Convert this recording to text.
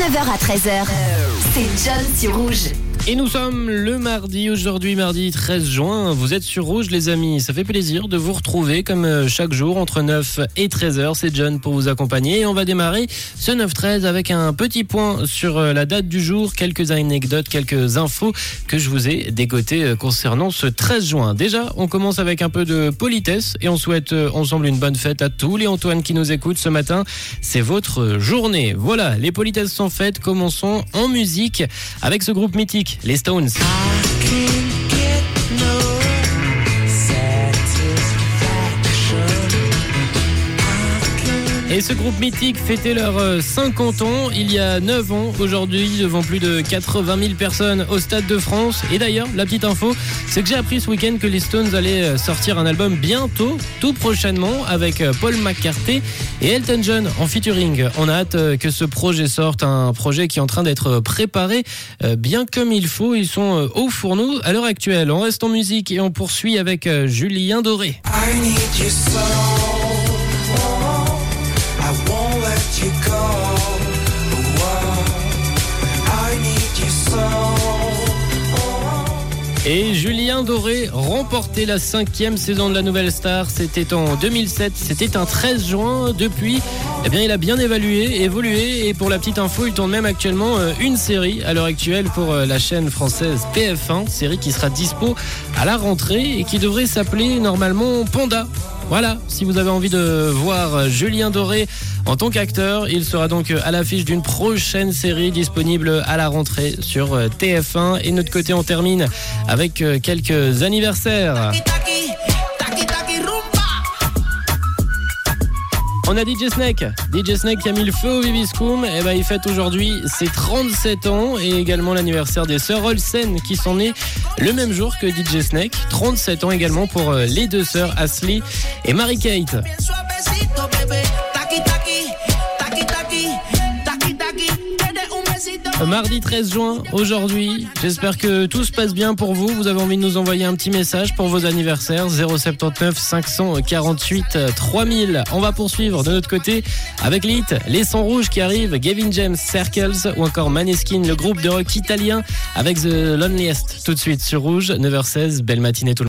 9h à 13h. C'est John sur Rouge. Et nous sommes le mardi, aujourd'hui mardi 13 juin. Vous êtes sur Rouge les amis, ça fait plaisir de vous retrouver comme euh, chaque jour entre 9 et 13h. C'est John pour vous accompagner et on va démarrer ce 9-13 avec un petit point sur euh, la date du jour, quelques anecdotes, quelques infos que je vous ai dégotées euh, concernant ce 13 juin. Déjà, on commence avec un peu de politesse et on souhaite ensemble une bonne fête à tous les Antoine qui nous écoutent ce matin. C'est votre journée. Voilà, les politesses sont faites. Commençons en musique avec ce groupe mythique les Stones. Et ce groupe mythique fêtait leurs 50 ans il y a 9 ans, aujourd'hui devant plus de 80 000 personnes au Stade de France. Et d'ailleurs, la petite info, c'est que j'ai appris ce week-end que les Stones allaient sortir un album bientôt, tout prochainement, avec Paul McCartney et Elton John en featuring. On a hâte que ce projet sorte, un projet qui est en train d'être préparé euh, bien comme il faut. Ils sont euh, au fourneau à l'heure actuelle. On reste en musique et on poursuit avec euh, Julien Doré. Et Julien Doré remportait la cinquième saison de la Nouvelle Star. C'était en 2007. C'était un 13 juin. Depuis, eh bien, il a bien évalué, évolué. Et pour la petite info, il tourne même actuellement euh, une série à l'heure actuelle pour euh, la chaîne française PF1. Série qui sera dispo à la rentrée et qui devrait s'appeler normalement Panda. Voilà, si vous avez envie de voir Julien Doré en tant qu'acteur, il sera donc à l'affiche d'une prochaine série disponible à la rentrée sur TF1. Et de notre côté, on termine avec quelques anniversaires. On a DJ Snake. DJ Snake qui a mis le feu au Vibiscum. Et ben, il fête aujourd'hui ses 37 ans et également l'anniversaire des sœurs Olsen qui sont nées le même jour que DJ Snake. 37 ans également pour les deux sœurs Ashley et Mary-Kate. Mardi 13 juin, aujourd'hui. J'espère que tout se passe bien pour vous. Vous avez envie de nous envoyer un petit message pour vos anniversaires. 079 548 3000. On va poursuivre de notre côté avec l'hit Les Sons Rouges qui arrivent. Gavin James, Circles ou encore Maneskin, le groupe de rock italien avec The Loneliest. Tout de suite sur Rouge, 9h16. Belle matinée tout le monde.